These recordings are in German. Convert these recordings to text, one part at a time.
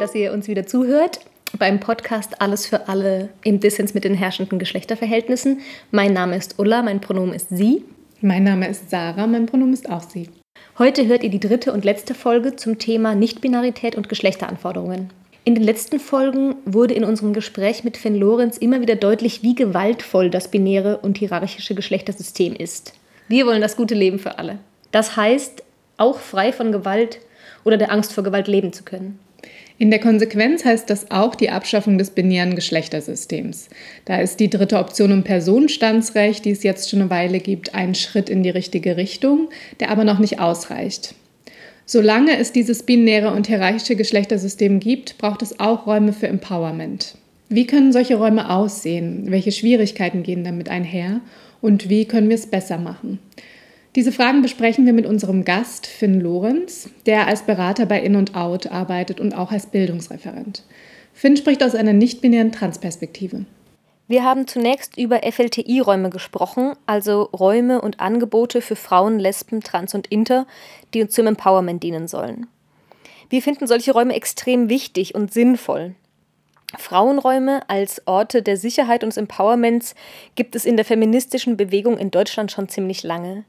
Dass ihr uns wieder zuhört beim Podcast Alles für alle im Dissens mit den herrschenden Geschlechterverhältnissen. Mein Name ist Ulla, mein Pronomen ist sie. Mein Name ist Sarah, mein Pronomen ist auch sie. Heute hört ihr die dritte und letzte Folge zum Thema Nichtbinarität und Geschlechteranforderungen. In den letzten Folgen wurde in unserem Gespräch mit Finn Lorenz immer wieder deutlich, wie gewaltvoll das binäre und hierarchische Geschlechtersystem ist. Wir wollen das gute Leben für alle. Das heißt, auch frei von Gewalt oder der Angst vor Gewalt leben zu können. In der Konsequenz heißt das auch die Abschaffung des binären Geschlechtersystems. Da ist die dritte Option im Personenstandsrecht, die es jetzt schon eine Weile gibt, ein Schritt in die richtige Richtung, der aber noch nicht ausreicht. Solange es dieses binäre und hierarchische Geschlechtersystem gibt, braucht es auch Räume für Empowerment. Wie können solche Räume aussehen? Welche Schwierigkeiten gehen damit einher? Und wie können wir es besser machen? Diese Fragen besprechen wir mit unserem Gast Finn Lorenz, der als Berater bei In und Out arbeitet und auch als Bildungsreferent. Finn spricht aus einer nicht-binären Transperspektive. Wir haben zunächst über FLTI-Räume gesprochen, also Räume und Angebote für Frauen, Lesben, Trans und Inter, die uns zum Empowerment dienen sollen. Wir finden solche Räume extrem wichtig und sinnvoll. Frauenräume als Orte der Sicherheit und des Empowerments gibt es in der feministischen Bewegung in Deutschland schon ziemlich lange.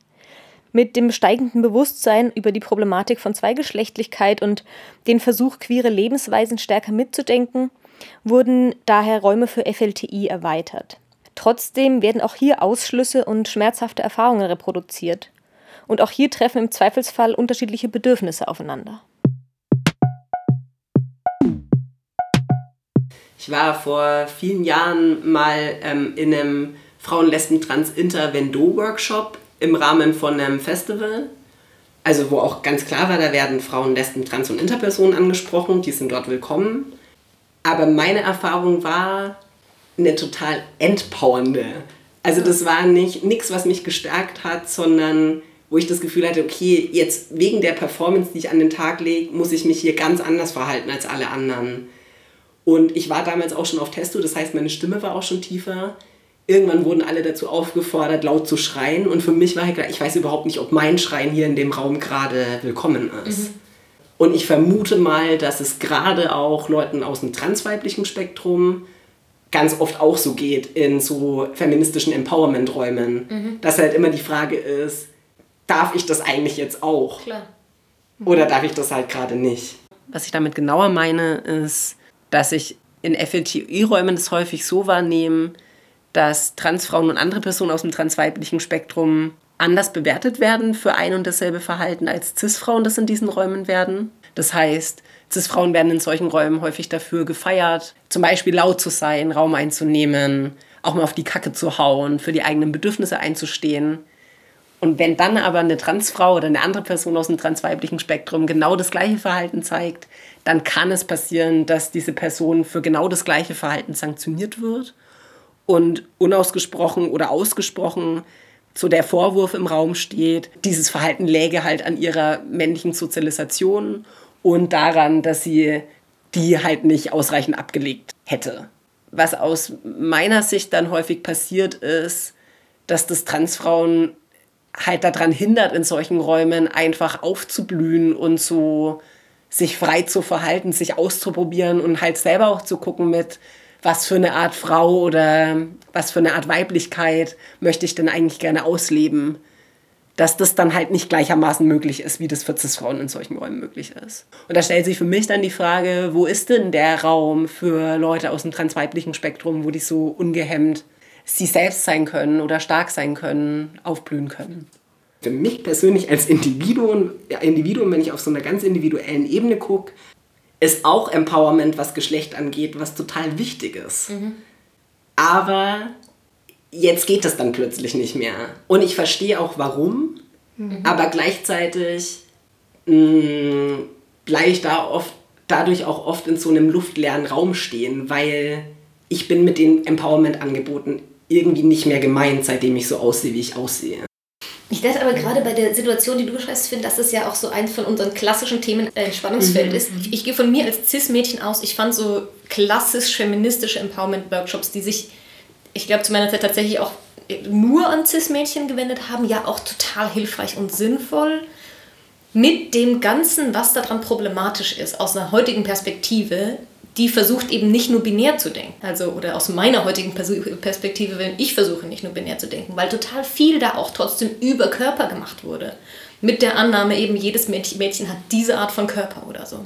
Mit dem steigenden Bewusstsein über die Problematik von Zweigeschlechtlichkeit und den Versuch, queere Lebensweisen stärker mitzudenken, wurden daher Räume für FLTI erweitert. Trotzdem werden auch hier Ausschlüsse und schmerzhafte Erfahrungen reproduziert. Und auch hier treffen im Zweifelsfall unterschiedliche Bedürfnisse aufeinander. Ich war vor vielen Jahren mal ähm, in einem Frauen, Im Rahmen von einem Festival. Also wo auch ganz klar war, da werden Frauen, Lesben, Trans- und Interpersonen angesprochen, die sind dort willkommen. Aber meine Erfahrung war eine total entpowernde. Also das war nicht nichts, was mich gestärkt hat, sondern wo ich das Gefühl hatte, okay, jetzt wegen der Performance, die ich an den Tag lege, muss ich mich hier ganz anders verhalten als alle anderen. Und ich war damals auch schon auf Testo, das heißt, meine Stimme war auch schon tiefer irgendwann wurden alle dazu aufgefordert, laut zu schreien. Und für mich war halt klar, ich weiß überhaupt nicht, ob mein Schreien hier in dem Raum gerade willkommen ist. Mhm. Und ich vermute mal, dass es gerade auch Leuten aus dem transweiblichen Spektrum ganz oft auch so geht in so feministischen Empowerment-Räumen. Mhm. Dass halt immer die Frage ist, darf ich das eigentlich jetzt auch? Klar. Mhm. Oder darf ich das halt gerade nicht? Was ich damit genauer meine, ist, dass ich in FLTI-Räumen das häufig so wahrnehme, dass Transfrauen und andere Personen aus dem transweiblichen Spektrum anders bewertet werden für ein und dasselbe Verhalten als Cis-Frauen das in diesen Räumen werden. Das heißt, Cis-Frauen werden in solchen Räumen häufig dafür gefeiert, zum Beispiel laut zu sein, Raum einzunehmen, auch mal auf die Kacke zu hauen, für die eigenen Bedürfnisse einzustehen. Und wenn dann aber eine Transfrau oder eine andere Person aus dem transweiblichen Spektrum genau das gleiche Verhalten zeigt, dann kann es passieren, dass diese Person für genau das gleiche Verhalten sanktioniert wird und unausgesprochen oder ausgesprochen so der Vorwurf im Raum steht, dieses Verhalten läge halt an ihrer männlichen Sozialisation und daran, dass sie die halt nicht ausreichend abgelegt hätte. Was aus meiner Sicht dann häufig passiert ist, dass das Transfrauen halt daran hindert, in solchen Räumen einfach aufzublühen und so sich frei zu verhalten, sich auszuprobieren und halt selber auch zu gucken mit, was für eine Art Frau oder was für eine Art Weiblichkeit möchte ich denn eigentlich gerne ausleben, dass das dann halt nicht gleichermaßen möglich ist, wie das für Cis-Frauen in solchen Räumen möglich ist. Und da stellt sich für mich dann die Frage, wo ist denn der Raum für Leute aus dem transweiblichen Spektrum, wo die so ungehemmt sie selbst sein können oder stark sein können, aufblühen können? Für mich persönlich als Individuum, ja, Individuum, wenn ich auf so einer ganz individuellen Ebene gucke, ist auch Empowerment, was Geschlecht angeht, was total wichtig ist. Mhm. Aber jetzt geht das dann plötzlich nicht mehr. Und ich verstehe auch warum, mhm. aber gleichzeitig mm, bleibe ich da oft, dadurch auch oft in so einem luftleeren Raum stehen, weil ich bin mit den Empowerment-Angeboten irgendwie nicht mehr gemeint, seitdem ich so aussehe, wie ich aussehe. Ich dachte aber gerade bei der Situation, die du beschreibst, finde, dass das ja auch so eins von unseren klassischen Themen äh, Spannungsfeld mhm. ist. Ich, ich gehe von mir als Cis-Mädchen aus. Ich fand so klassisch feministische Empowerment-Workshops, die sich, ich glaube, zu meiner Zeit tatsächlich auch nur an Cis-Mädchen gewendet haben, ja auch total hilfreich und sinnvoll. Mit dem Ganzen, was daran problematisch ist, aus einer heutigen Perspektive, die versucht eben nicht nur binär zu denken. Also, oder aus meiner heutigen Perspektive, wenn ich versuche nicht nur binär zu denken, weil total viel da auch trotzdem über Körper gemacht wurde. Mit der Annahme eben, jedes Mädchen hat diese Art von Körper oder so.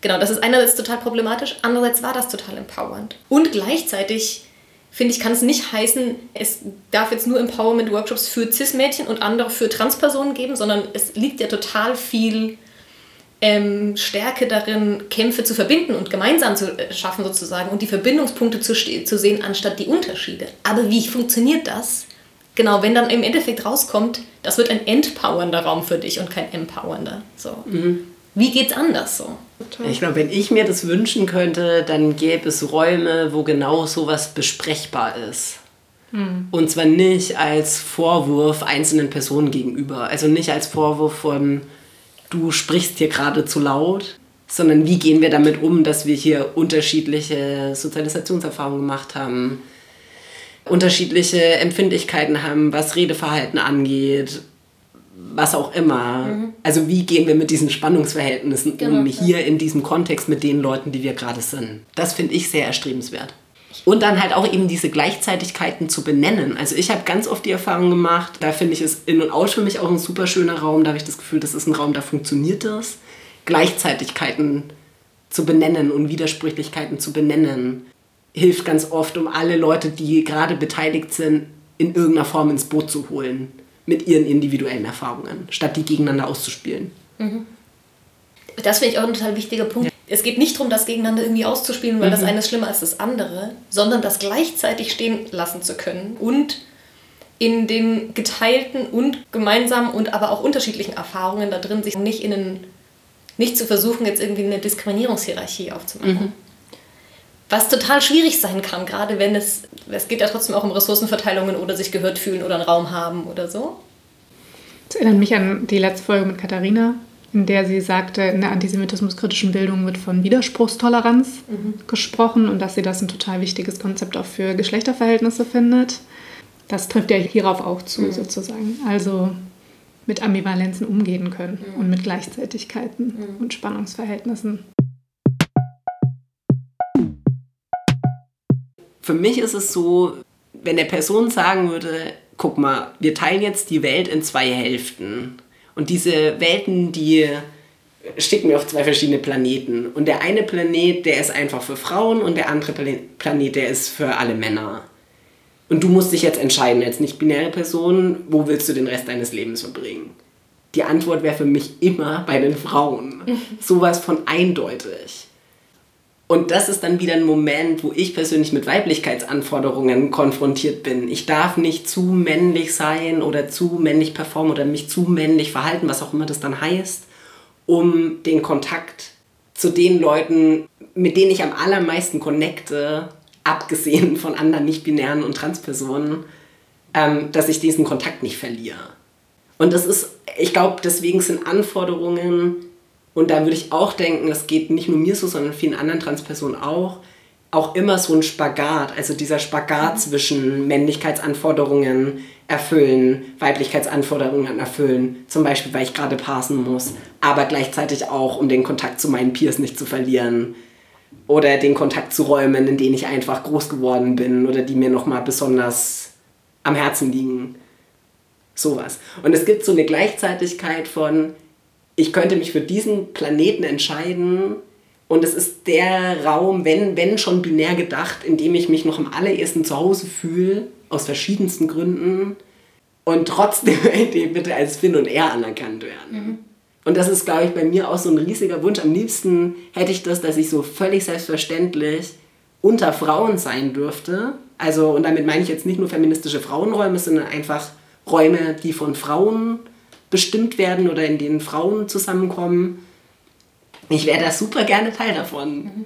Genau, das ist einerseits total problematisch, andererseits war das total empowernd. Und gleichzeitig, finde ich, kann es nicht heißen, es darf jetzt nur Empowerment-Workshops für Cis-Mädchen und andere für Trans-Personen geben, sondern es liegt ja total viel ähm, Stärke darin, Kämpfe zu verbinden und gemeinsam zu äh, schaffen sozusagen und die Verbindungspunkte zu, zu sehen, anstatt die Unterschiede. Aber wie funktioniert das? Genau, wenn dann im Endeffekt rauskommt, das wird ein empowernder Raum für dich und kein empowernder. So. Mhm. Wie geht's anders so? Ich glaube, wenn ich mir das wünschen könnte, dann gäbe es Räume, wo genau sowas besprechbar ist. Mhm. Und zwar nicht als Vorwurf einzelnen Personen gegenüber. Also nicht als Vorwurf von, du sprichst hier gerade zu laut, sondern wie gehen wir damit um, dass wir hier unterschiedliche Sozialisationserfahrungen gemacht haben, unterschiedliche Empfindlichkeiten haben, was Redeverhalten angeht, was auch immer. Mhm. Also wie gehen wir mit diesen Spannungsverhältnissen genau, um hier in diesem Kontext mit den Leuten, die wir gerade sind. Das finde ich sehr erstrebenswert. Und dann halt auch eben diese Gleichzeitigkeiten zu benennen. Also ich habe ganz oft die Erfahrung gemacht, da finde ich es in und out für mich auch ein super schöner Raum. Da habe ich das Gefühl, das ist ein Raum, da funktioniert das. Gleichzeitigkeiten zu benennen und Widersprüchlichkeiten zu benennen, hilft ganz oft, um alle Leute, die gerade beteiligt sind, in irgendeiner Form ins Boot zu holen mit ihren individuellen Erfahrungen, statt die gegeneinander auszuspielen. Mhm. Das finde ich auch ein total wichtiger Punkt. Ja es geht nicht darum, das gegeneinander irgendwie auszuspielen, weil mhm. das eine ist schlimmer als das andere, sondern das gleichzeitig stehen lassen zu können und in den geteilten und gemeinsamen und aber auch unterschiedlichen Erfahrungen da drin, sich nicht in einen, nicht zu versuchen, jetzt irgendwie eine Diskriminierungshierarchie aufzumachen. Mhm. Was total schwierig sein kann, gerade wenn es, es geht ja trotzdem auch um Ressourcenverteilungen oder sich gehört fühlen oder einen Raum haben oder so. Das erinnert mich an die letzte Folge mit Katharina, in der sie sagte, in der antisemitismuskritischen Bildung wird von Widerspruchstoleranz mhm. gesprochen und dass sie das ein total wichtiges Konzept auch für Geschlechterverhältnisse findet. Das trifft ja hierauf auch zu, mhm. sozusagen. Also mit Ambivalenzen umgehen können mhm. und mit Gleichzeitigkeiten mhm. und Spannungsverhältnissen. Für mich ist es so, wenn der Person sagen würde, guck mal, wir teilen jetzt die Welt in zwei Hälften und diese Welten, die schicken wir auf zwei verschiedene Planeten. Und der eine Planet, der ist einfach für Frauen und der andere Planet, der ist für alle Männer. Und du musst dich jetzt entscheiden, als nicht-binäre Person, wo willst du den Rest deines Lebens verbringen? Die Antwort wäre für mich immer bei den Frauen. Sowas von eindeutig. Und das ist dann wieder ein Moment, wo ich persönlich mit Weiblichkeitsanforderungen konfrontiert bin. Ich darf nicht zu männlich sein oder zu männlich performen oder mich zu männlich verhalten, was auch immer das dann heißt, um den Kontakt zu den Leuten, mit denen ich am allermeisten connecte, abgesehen von anderen nicht-binären und Transpersonen, ähm, dass ich diesen Kontakt nicht verliere. Und das ist, ich glaube, deswegen sind Anforderungen und da würde ich auch denken, das geht nicht nur mir so, sondern vielen anderen Transpersonen auch, auch immer so ein Spagat, also dieser Spagat mhm. zwischen Männlichkeitsanforderungen erfüllen, Weiblichkeitsanforderungen erfüllen, zum Beispiel, weil ich gerade passen muss, aber gleichzeitig auch, um den Kontakt zu meinen Peers nicht zu verlieren oder den Kontakt zu Räumen, in denen ich einfach groß geworden bin oder die mir nochmal besonders am Herzen liegen. Sowas. Und es gibt so eine Gleichzeitigkeit von, ich könnte mich für diesen Planeten entscheiden und es ist der Raum, wenn, wenn schon binär gedacht, in dem ich mich noch am allerersten zu Hause fühle, aus verschiedensten Gründen und trotzdem bitte als Finn und er anerkannt werden. Mhm. Und das ist, glaube ich, bei mir auch so ein riesiger Wunsch. Am liebsten hätte ich das, dass ich so völlig selbstverständlich unter Frauen sein dürfte. Also, und damit meine ich jetzt nicht nur feministische Frauenräume, sondern einfach Räume, die von Frauen bestimmt werden oder in denen Frauen zusammenkommen. Ich wäre da super gerne Teil davon. Mhm.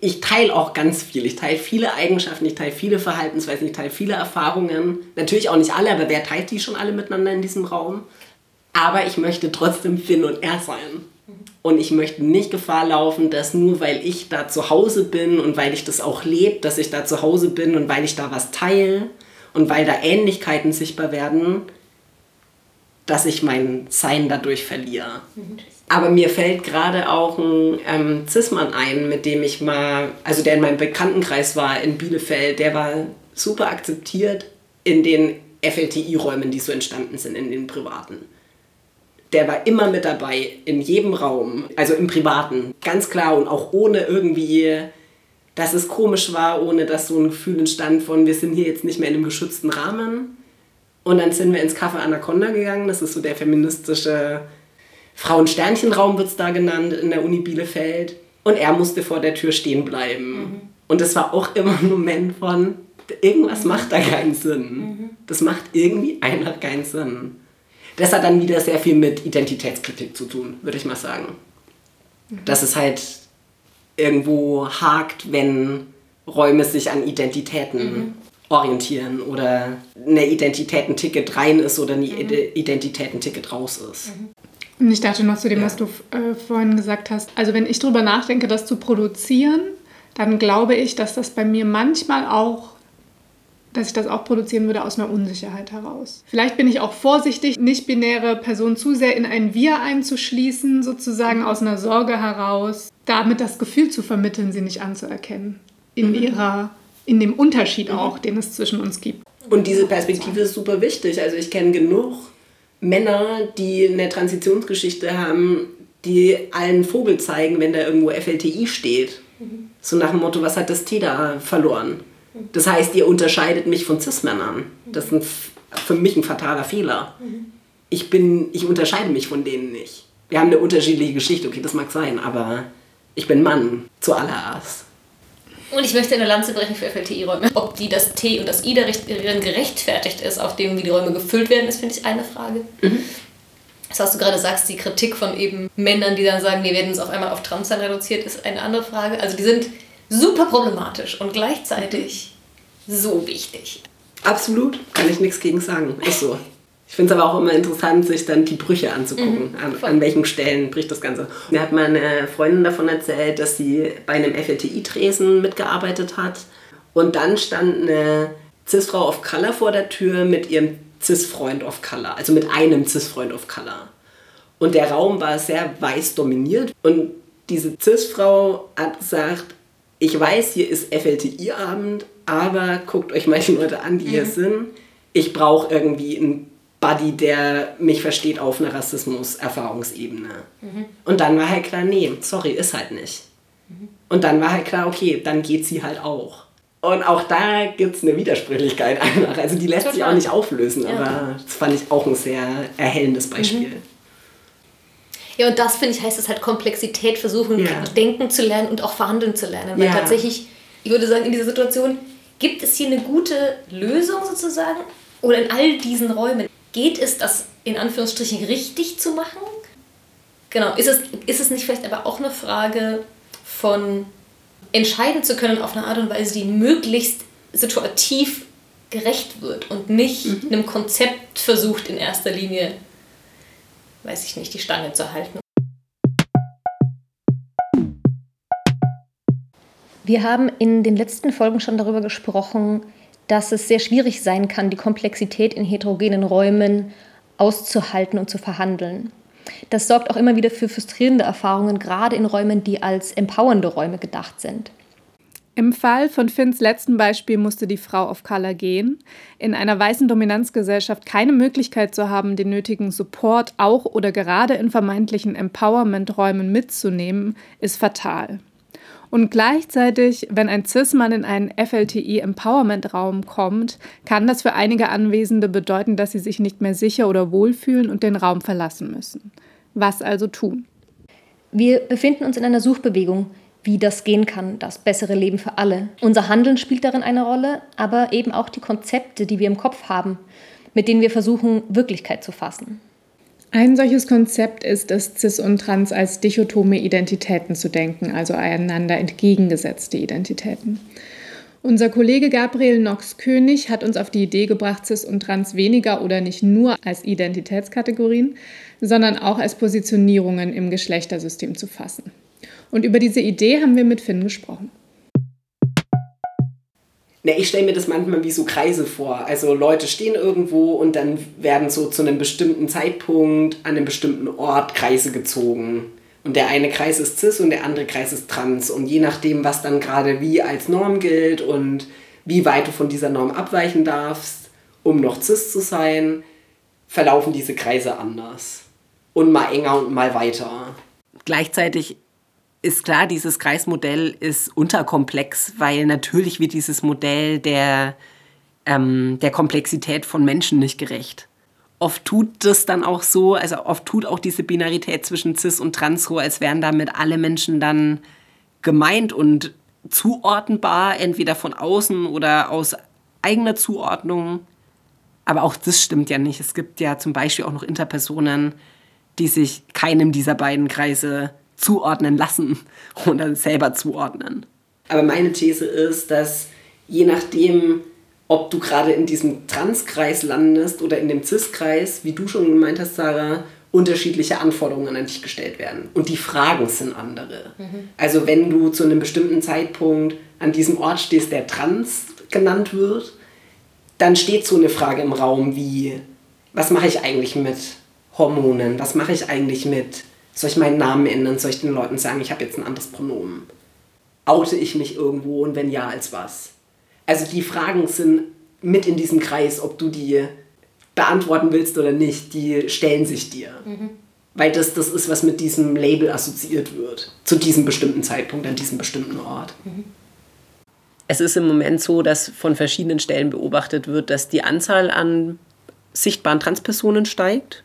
Ich teile auch ganz viel. Ich teile viele Eigenschaften, ich teile viele Verhaltensweisen, ich teile viele Erfahrungen. Natürlich auch nicht alle, aber wer teilt die schon alle miteinander in diesem Raum? Aber ich möchte trotzdem Finn und er sein. Und ich möchte nicht Gefahr laufen, dass nur weil ich da zu Hause bin und weil ich das auch lebe, dass ich da zu Hause bin und weil ich da was teile und weil da Ähnlichkeiten sichtbar werden, dass ich mein Sein dadurch verliere. Aber mir fällt gerade auch ein ähm, Cis-Mann ein, mit dem ich mal, also der in meinem Bekanntenkreis war in Bielefeld, der war super akzeptiert in den FLTI-Räumen, die so entstanden sind, in den privaten der war immer mit dabei, in jedem Raum, also im Privaten, ganz klar und auch ohne irgendwie, dass es komisch war, ohne dass so ein Gefühl entstand von, wir sind hier jetzt nicht mehr in einem geschützten Rahmen. Und dann sind wir ins Café Anaconda gegangen, das ist so der feministische Frauensternchenraum, wird es da genannt, in der Uni Bielefeld. Und er musste vor der Tür stehen bleiben. Mhm. Und das war auch immer ein Moment von, irgendwas mhm. macht da keinen Sinn. Mhm. Das macht irgendwie einfach keinen Sinn. Das hat dann wieder sehr viel mit Identitätskritik zu tun, würde ich mal sagen. Mhm. Dass es halt irgendwo hakt, wenn Räume sich an Identitäten mhm. Orientieren oder eine Identitätenticket rein ist oder eine mhm. Identitätenticket raus ist. Mhm. Und ich dachte noch zu dem, ja. was du äh, vorhin gesagt hast. Also wenn ich darüber nachdenke, das zu produzieren, dann glaube ich, dass das bei mir manchmal auch dass ich das auch produzieren würde aus einer Unsicherheit heraus. Vielleicht bin ich auch vorsichtig, nicht-binäre Personen zu sehr in ein Wir einzuschließen, sozusagen aus einer Sorge heraus, damit das Gefühl zu vermitteln, sie nicht anzuerkennen. In mhm. ihrer, in dem Unterschied mhm. auch, den es zwischen uns gibt. Und diese Perspektive ist super wichtig. Also ich kenne genug Männer, die eine Transitionsgeschichte haben, die allen Vogel zeigen, wenn da irgendwo FLTI steht. Mhm. So nach dem Motto, was hat das T da verloren? Das heißt, ihr unterscheidet mich von Cis-Männern. Das ist für mich ein fataler Fehler. Ich, bin, ich unterscheide mich von denen nicht. Wir haben eine unterschiedliche Geschichte, okay, das mag sein, aber ich bin Mann zuallererst. Und ich möchte eine Lanze brechen für FLTI-Räume. Ob die das T und das I darin gerechtfertigt ist, auf dem wie die Räume gefüllt werden, ist, finde ich, eine Frage. Mhm. Das, was du gerade sagst, die Kritik von eben Männern, die dann sagen, wir werden uns auf einmal auf Transsein reduziert, ist eine andere Frage. Also die sind super problematisch und gleichzeitig so wichtig. Absolut, kann ich nichts gegen sagen. Ist so. Ich finde es aber auch immer interessant, sich dann die Brüche anzugucken. Mhm, an, an, welchen Stellen bricht das Ganze. Mir hat meine Freundin davon erzählt, dass sie bei einem FLTI-Tresen mitgearbeitet hat. Und dann stand eine Cis-Frau of Color vor der Tür mit ihrem Cis-Freund of Color. Also mit einem Cis-Freund of Color. Und der Raum war sehr weiß dominiert. Und diese Cis-Frau hat gesagt, ich weiß, hier ist FLTI-Abend, aber guckt euch mal die Leute an, die mhm. hier sind. Ich brauche irgendwie einen Buddy, der mich versteht auf einer Rassismus-Erfahrungsebene. Mhm. Und dann war halt klar, nee, sorry, ist halt nicht. Mhm. Und dann war halt klar, okay, dann geht sie halt auch. Und auch da gibt es eine Widersprüchlichkeit einfach. Also die lässt Total. sich auch nicht auflösen, ja. aber das fand ich auch ein sehr erhellendes Beispiel. Mhm. Ja, und das finde ich heißt es halt Komplexität versuchen, ja. denken zu lernen und auch verhandeln zu lernen. Weil ja. tatsächlich, ich würde sagen, in dieser Situation gibt es hier eine gute Lösung sozusagen? Oder in all diesen Räumen geht es, das in Anführungsstrichen richtig zu machen? Genau, ist es, ist es nicht vielleicht aber auch eine Frage von entscheiden zu können auf eine Art und Weise, die möglichst situativ gerecht wird und nicht mhm. einem Konzept versucht in erster Linie weiß ich nicht, die Stange zu halten. Wir haben in den letzten Folgen schon darüber gesprochen, dass es sehr schwierig sein kann, die Komplexität in heterogenen Räumen auszuhalten und zu verhandeln. Das sorgt auch immer wieder für frustrierende Erfahrungen, gerade in Räumen, die als empowernde Räume gedacht sind. Im Fall von Finns letzten Beispiel musste die Frau of Color gehen. In einer weißen Dominanzgesellschaft keine Möglichkeit zu haben, den nötigen Support auch oder gerade in vermeintlichen Empowerment-Räumen mitzunehmen, ist fatal. Und gleichzeitig, wenn ein Cis-Mann in einen FLTI-Empowerment-Raum kommt, kann das für einige Anwesende bedeuten, dass sie sich nicht mehr sicher oder wohlfühlen und den Raum verlassen müssen. Was also tun? Wir befinden uns in einer Suchbewegung wie das gehen kann, das bessere Leben für alle. Unser Handeln spielt darin eine Rolle, aber eben auch die Konzepte, die wir im Kopf haben, mit denen wir versuchen, Wirklichkeit zu fassen. Ein solches Konzept ist es, Cis und Trans als dichotome Identitäten zu denken, also einander entgegengesetzte Identitäten. Unser Kollege Gabriel Knox-König hat uns auf die Idee gebracht, Cis und Trans weniger oder nicht nur als Identitätskategorien, sondern auch als Positionierungen im Geschlechtersystem zu fassen. Und über diese Idee haben wir mit Finn gesprochen. Na, ich stelle mir das manchmal wie so Kreise vor. Also Leute stehen irgendwo und dann werden so zu einem bestimmten Zeitpunkt an einem bestimmten Ort Kreise gezogen. Und der eine Kreis ist cis und der andere Kreis ist trans. Und je nachdem, was dann gerade wie als Norm gilt und wie weit du von dieser Norm abweichen darfst, um noch cis zu sein, verlaufen diese Kreise anders. Und mal enger und mal weiter. Gleichzeitig ist klar, dieses Kreismodell ist unterkomplex, weil natürlich wird dieses Modell der, ähm, der Komplexität von Menschen nicht gerecht oft tut das dann auch so, also oft tut auch diese Binarität zwischen cis und trans so, als wären damit alle Menschen dann gemeint und zuordnenbar, entweder von außen oder aus eigener Zuordnung. Aber auch das stimmt ja nicht. Es gibt ja zum Beispiel auch noch Interpersonen, die sich keinem dieser beiden Kreise zuordnen lassen oder selber zuordnen. Aber meine These ist, dass je nachdem, ob du gerade in diesem Transkreis landest oder in dem Cis-Kreis, wie du schon gemeint hast, Sarah, unterschiedliche Anforderungen an dich gestellt werden. Und die Fragen sind andere. Mhm. Also wenn du zu einem bestimmten Zeitpunkt an diesem Ort stehst, der trans genannt wird, dann steht so eine Frage im Raum wie, was mache ich eigentlich mit Hormonen? Was mache ich eigentlich mit, soll ich meinen Namen ändern? Soll ich den Leuten sagen, ich habe jetzt ein anderes Pronomen? Oute ich mich irgendwo und wenn ja, als was? Also die Fragen sind mit in diesem Kreis, ob du die beantworten willst oder nicht, die stellen sich dir. Mhm. Weil das das ist, was mit diesem Label assoziiert wird. Zu diesem bestimmten Zeitpunkt, an diesem bestimmten Ort. Mhm. Es ist im Moment so, dass von verschiedenen Stellen beobachtet wird, dass die Anzahl an sichtbaren Transpersonen steigt.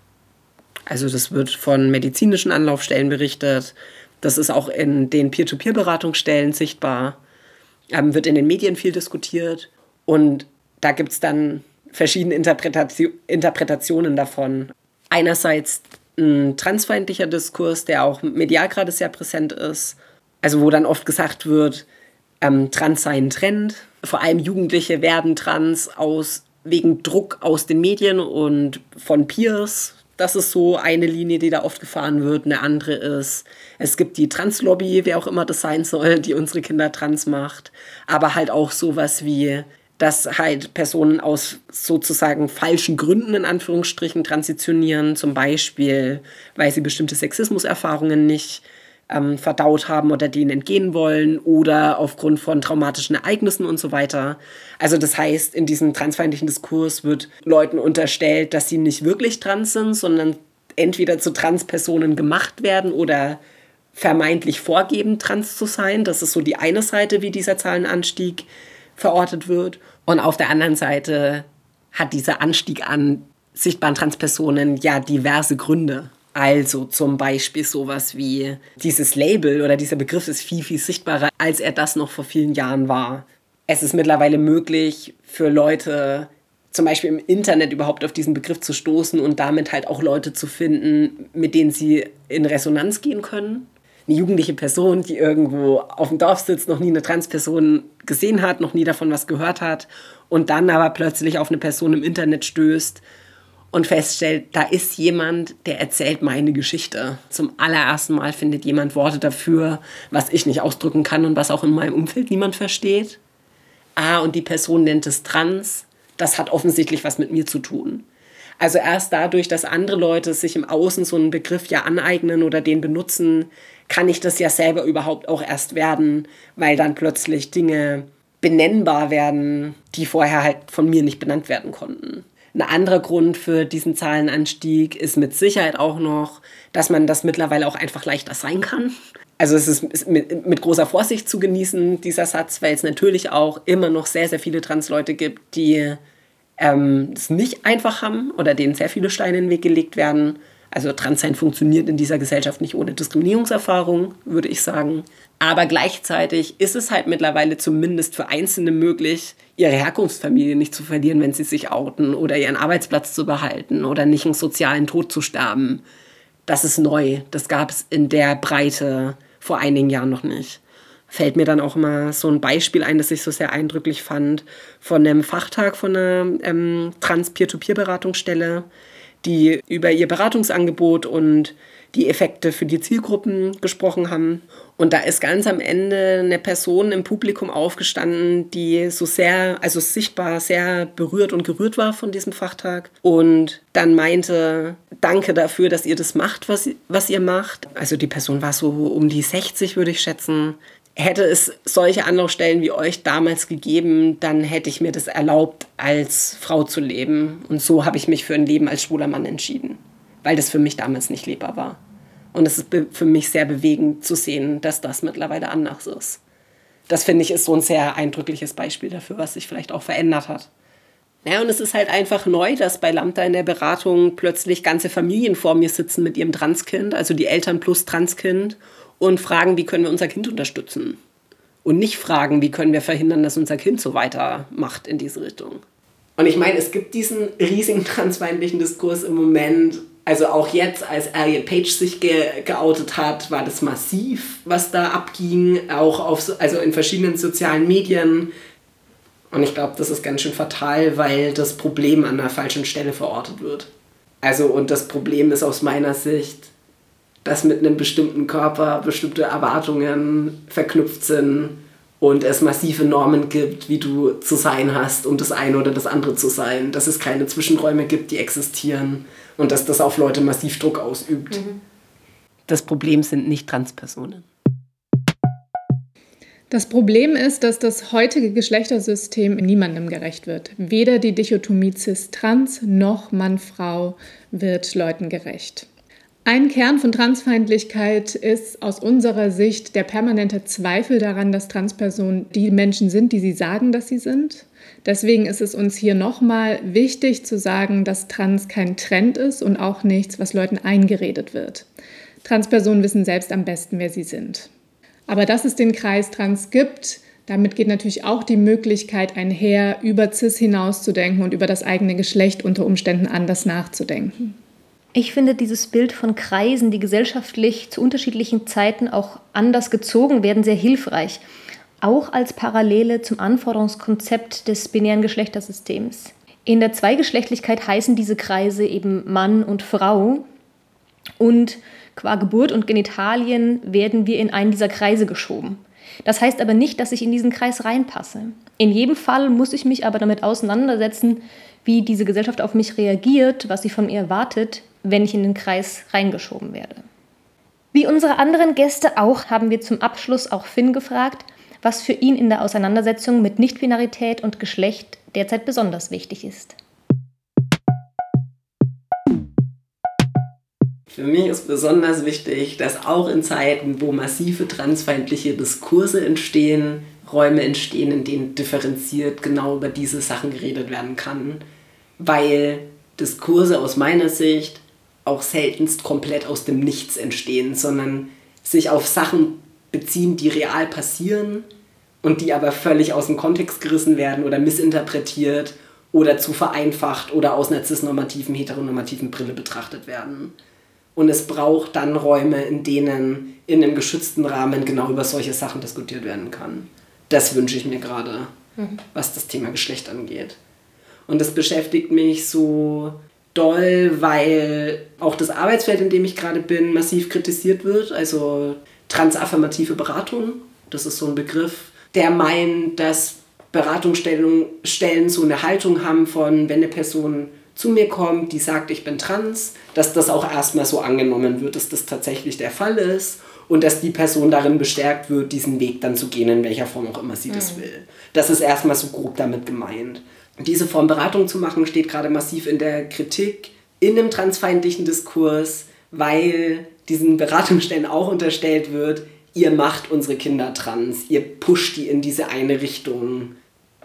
Also das wird von medizinischen Anlaufstellen berichtet. Das ist auch in den Peer-to-Peer-Beratungsstellen sichtbar ähm, wird in den Medien viel diskutiert und da gibt es dann verschiedene Interpretation, Interpretationen davon. Einerseits ein transfeindlicher Diskurs, der auch medial gerade sehr präsent ist, also wo dann oft gesagt wird, ähm, Trans sei ein Trend. Vor allem Jugendliche werden trans aus, wegen Druck aus den Medien und von Peers, das ist so eine Linie, die da oft gefahren wird. Eine andere ist, es gibt die Translobby, wer auch immer das sein soll, die unsere Kinder trans macht. Aber halt auch sowas wie, dass halt Personen aus sozusagen falschen Gründen in Anführungsstrichen transitionieren. Zum Beispiel, weil sie bestimmte Sexismuserfahrungen nicht ähm, verdaut haben oder denen entgehen wollen oder aufgrund von traumatischen Ereignissen und so weiter. Also das heißt, in diesem transfeindlichen Diskurs wird Leuten unterstellt, dass sie nicht wirklich trans sind, sondern entweder zu Transpersonen gemacht werden oder vermeintlich vorgeben, trans zu sein. Das ist so die eine Seite, wie dieser Zahlenanstieg verortet wird. Und auf der anderen Seite hat dieser Anstieg an sichtbaren Transpersonen ja diverse Gründe. Also zum Beispiel sowas wie dieses Label oder dieser Begriff ist viel, viel sichtbarer, als er das noch vor vielen Jahren war. Es ist mittlerweile möglich für Leute, zum Beispiel im Internet überhaupt auf diesen Begriff zu stoßen und damit halt auch Leute zu finden, mit denen sie in Resonanz gehen können. Eine jugendliche Person, die irgendwo auf dem Dorf sitzt, noch nie eine Transperson gesehen hat, noch nie davon was gehört hat und dann aber plötzlich auf eine Person im Internet stößt und feststellt, da ist jemand, der erzählt meine Geschichte. Zum allerersten Mal findet jemand Worte dafür, was ich nicht ausdrücken kann und was auch in meinem Umfeld niemand versteht. Ah, und die Person nennt es trans. Das hat offensichtlich was mit mir zu tun. Also erst dadurch, dass andere Leute sich im Außen so einen Begriff ja aneignen oder den benutzen, kann ich das ja selber überhaupt auch erst werden, weil dann plötzlich Dinge benennbar werden, die vorher halt von mir nicht benannt werden konnten. Ein anderer Grund für diesen Zahlenanstieg ist mit Sicherheit auch noch, dass man das mittlerweile auch einfach leichter sein kann. Also es ist mit, mit großer Vorsicht zu genießen, dieser Satz, weil es natürlich auch immer noch sehr, sehr viele Transleute gibt, die ähm, es nicht einfach haben oder denen sehr viele Steine in den Weg gelegt werden. Also Transsein funktioniert in dieser Gesellschaft nicht ohne Diskriminierungserfahrung, würde ich sagen. Aber gleichzeitig ist es halt mittlerweile zumindest für Einzelne möglich, ihre Herkunftsfamilie nicht zu verlieren, wenn sie sich outen oder ihren Arbeitsplatz zu behalten oder nicht einen sozialen Tod zu sterben. Das ist neu. Das gab es in der Breite vor einigen Jahren noch nicht. Fällt mir dann auch mal so ein Beispiel ein, das ich so sehr eindrücklich fand, von einem Fachtag von einer ähm, Trans-Peer-to-Peer-Beratungsstelle die über ihr Beratungsangebot und die Effekte für die Zielgruppen gesprochen haben. Und da ist ganz am Ende eine Person im Publikum aufgestanden, die so sehr, also sichtbar sehr berührt und gerührt war von diesem Fachtag und dann meinte, danke dafür, dass ihr das macht, was, was ihr macht. Also die Person war so um die 60, würde ich schätzen hätte es solche Anlaufstellen wie euch damals gegeben, dann hätte ich mir das erlaubt, als Frau zu leben. Und so habe ich mich für ein Leben als schwuler Mann entschieden, weil das für mich damals nicht lebbar war. Und es ist für mich sehr bewegend zu sehen, dass das mittlerweile anders ist. Das finde ich ist so ein sehr eindrückliches Beispiel dafür, was sich vielleicht auch verändert hat. Ja, und es ist halt einfach neu, dass bei Lambda in der Beratung plötzlich ganze Familien vor mir sitzen mit ihrem Transkind, also die Eltern plus Transkind und fragen, wie können wir unser Kind unterstützen. Und nicht fragen, wie können wir verhindern, dass unser Kind so weitermacht in diese Richtung. Und ich meine, es gibt diesen riesigen transfeindlichen Diskurs im Moment. Also auch jetzt, als Elliot Page sich ge geoutet hat, war das massiv, was da abging, auch auf, also in verschiedenen sozialen Medien. Und ich glaube, das ist ganz schön fatal, weil das Problem an der falschen Stelle verortet wird. Also, und das Problem ist aus meiner Sicht, dass mit einem bestimmten Körper bestimmte Erwartungen verknüpft sind und es massive Normen gibt, wie du zu sein hast, um das eine oder das andere zu sein, dass es keine Zwischenräume gibt, die existieren und dass das auf Leute massiv Druck ausübt. Mhm. Das Problem sind nicht Transpersonen. Das Problem ist, dass das heutige Geschlechtersystem niemandem gerecht wird. Weder die Dichotomie cis-trans noch Mann-Frau wird Leuten gerecht. Ein Kern von Transfeindlichkeit ist aus unserer Sicht der permanente Zweifel daran, dass Transpersonen die Menschen sind, die sie sagen, dass sie sind. Deswegen ist es uns hier nochmal wichtig zu sagen, dass Trans kein Trend ist und auch nichts, was Leuten eingeredet wird. Transpersonen wissen selbst am besten, wer sie sind. Aber dass es den Kreis Trans gibt, damit geht natürlich auch die Möglichkeit einher, über CIS hinauszudenken und über das eigene Geschlecht unter Umständen anders nachzudenken. Ich finde dieses Bild von Kreisen, die gesellschaftlich zu unterschiedlichen Zeiten auch anders gezogen werden, sehr hilfreich. Auch als Parallele zum Anforderungskonzept des binären Geschlechtersystems. In der Zweigeschlechtlichkeit heißen diese Kreise eben Mann und Frau. Und qua Geburt und Genitalien werden wir in einen dieser Kreise geschoben. Das heißt aber nicht, dass ich in diesen Kreis reinpasse. In jedem Fall muss ich mich aber damit auseinandersetzen, wie diese Gesellschaft auf mich reagiert, was sie von mir erwartet, wenn ich in den Kreis reingeschoben werde. Wie unsere anderen Gäste auch haben wir zum Abschluss auch Finn gefragt, was für ihn in der Auseinandersetzung mit Nichtbinarität und Geschlecht derzeit besonders wichtig ist. Für mich ist besonders wichtig, dass auch in Zeiten, wo massive transfeindliche Diskurse entstehen, Räume entstehen, in denen differenziert genau über diese Sachen geredet werden kann. Weil Diskurse aus meiner Sicht auch seltenst komplett aus dem Nichts entstehen, sondern sich auf Sachen beziehen, die real passieren und die aber völlig aus dem Kontext gerissen werden oder missinterpretiert oder zu vereinfacht oder aus einer cisnormativen, heteronormativen Brille betrachtet werden. Und es braucht dann Räume, in denen in einem geschützten Rahmen genau über solche Sachen diskutiert werden kann. Das wünsche ich mir gerade, mhm. was das Thema Geschlecht angeht. Und das beschäftigt mich so doll, weil auch das Arbeitsfeld, in dem ich gerade bin, massiv kritisiert wird. Also transaffirmative Beratung, das ist so ein Begriff, der meint, dass Beratungsstellen so eine Haltung haben von, wenn eine Person zu mir kommt, die sagt, ich bin trans, dass das auch erstmal so angenommen wird, dass das tatsächlich der Fall ist und dass die Person darin bestärkt wird, diesen Weg dann zu gehen, in welcher Form auch immer sie mhm. das will. Das ist erstmal so grob damit gemeint diese Form Beratung zu machen, steht gerade massiv in der Kritik in einem transfeindlichen Diskurs, weil diesen Beratungsstellen auch unterstellt wird, ihr macht unsere Kinder trans, ihr pusht die in diese eine Richtung.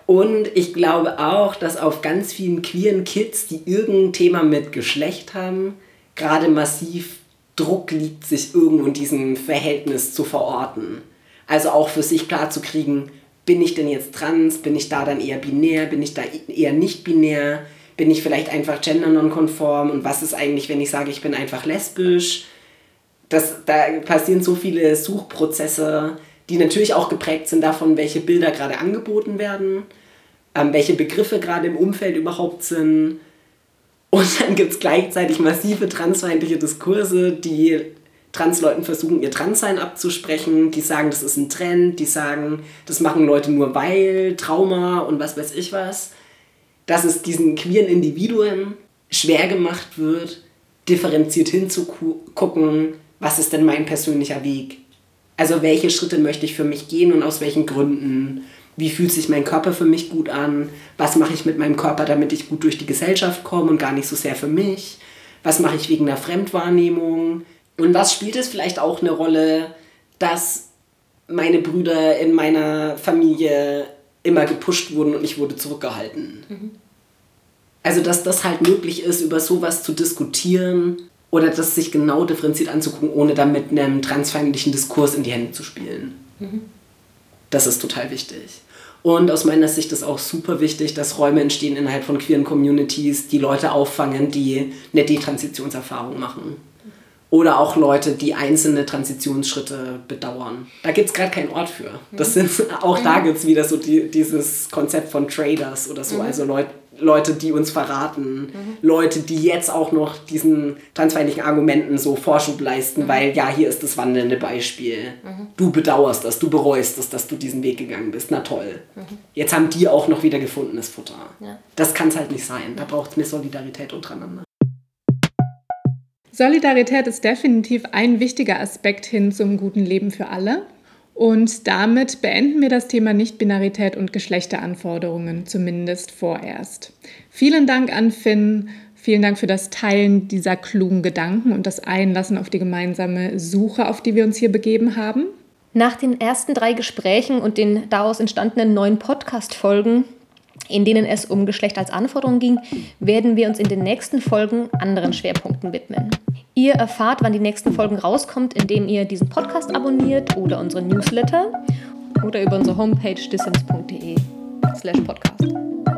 Und ich glaube auch, dass auf ganz vielen queeren Kids, die irgendein Thema mit Geschlecht haben, gerade massiv Druck liegt, sich irgendwo in diesem Verhältnis zu verorten. Also auch für sich klar zu kriegen, bin ich denn jetzt trans, bin ich da dann eher binär, bin ich da eher nicht binär, bin ich vielleicht einfach gendernonkonform und was ist eigentlich, wenn ich sage, ich bin einfach lesbisch. Das, da passieren so viele Suchprozesse, die natürlich auch geprägt sind davon, welche Bilder gerade angeboten werden, ähm, welche Begriffe gerade im Umfeld überhaupt sind. Und dann gibt es gleichzeitig massive transfeindliche Diskurse, die Transleuten versuchen, ihr Transsein abzusprechen. Die sagen, das ist ein Trend. Die sagen, das machen Leute nur weil, Trauma und was weiß ich was. Dass es diesen queeren Individuen schwer gemacht wird, differenziert hinzugucken, was ist denn mein persönlicher Weg? Also welche Schritte möchte ich für mich gehen und aus welchen Gründen? Wie fühlt sich mein Körper für mich gut an? Was mache ich mit meinem Körper, damit ich gut durch die Gesellschaft komme und gar nicht so sehr für mich? Was mache ich wegen der Fremdwahrnehmung? Und was spielt es vielleicht auch eine Rolle, dass meine Brüder in meiner Familie immer gepusht wurden und ich wurde zurückgehalten? Mhm. Also, dass das halt möglich ist, über sowas zu diskutieren oder das sich genau differenziert anzugucken, ohne damit einem transfeindlichen Diskurs in die Hände zu spielen. Mhm. Das ist total wichtig. Und aus meiner Sicht ist auch super wichtig, dass Räume entstehen innerhalb von queeren Communities, die Leute auffangen, die eine Detransitionserfahrung machen oder auch Leute, die einzelne Transitionsschritte bedauern. Da gibt es gerade keinen Ort für. Das sind, auch da gibt es wieder so die, dieses Konzept von Traders oder so, mhm. also Leute, Leute, die uns verraten, mhm. Leute, die jetzt auch noch diesen transfeindlichen Argumenten so Vorschub leisten, mhm. weil ja, hier ist das wandelnde Beispiel. Mhm. Du bedauerst das, du bereust es, dass du diesen Weg gegangen bist. Na toll. Mhm. Jetzt haben die auch noch wieder gefundenes Futter. Ja. Das kann es halt nicht sein. Da braucht es eine Solidarität untereinander. Solidarität ist definitiv ein wichtiger Aspekt hin zum guten Leben für alle. Und damit beenden wir das Thema Nichtbinarität und Geschlechteranforderungen, zumindest vorerst. Vielen Dank an Finn, vielen Dank für das Teilen dieser klugen Gedanken und das Einlassen auf die gemeinsame Suche, auf die wir uns hier begeben haben. Nach den ersten drei Gesprächen und den daraus entstandenen neuen Podcast-Folgen in denen es um Geschlecht als Anforderung ging, werden wir uns in den nächsten Folgen anderen Schwerpunkten widmen. Ihr erfahrt, wann die nächsten Folgen rauskommt, indem ihr diesen Podcast abonniert oder unseren Newsletter oder über unsere Homepage dissens.de slash podcast.